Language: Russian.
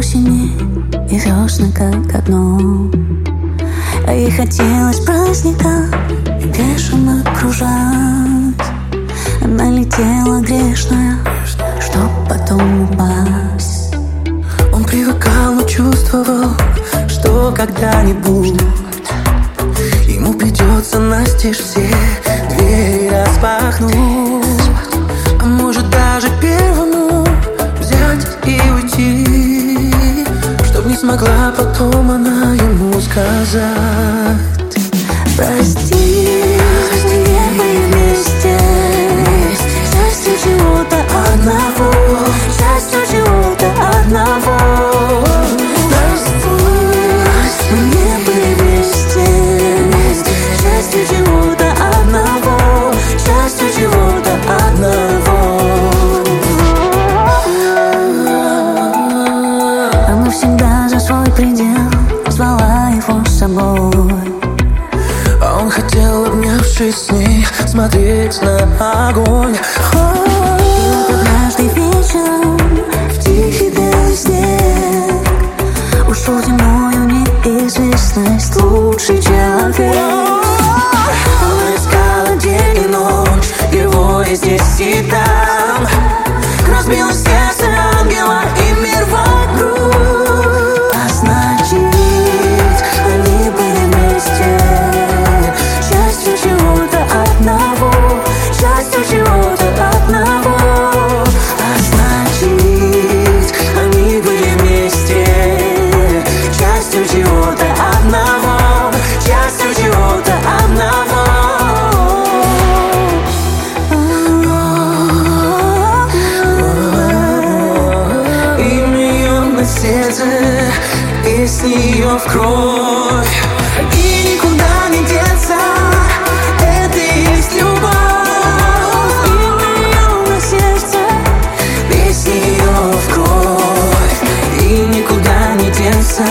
осени и весны как одно. А ей хотелось праздника и бешено кружать. Она летела грешная, чтоб потом упасть. Он привыкал, но чувствовал, что когда-нибудь Ему придется настежь все ему смотреть на огонь. И однажды вечером в тихий белый Ушел зимою неизвестность лучший человек. Она искала день и ночь, его и здесь, и сердце, песни ее в кровь. И никуда не деться, это и есть любовь. Им ее на сердце, песни ее в кровь. И никуда не деться,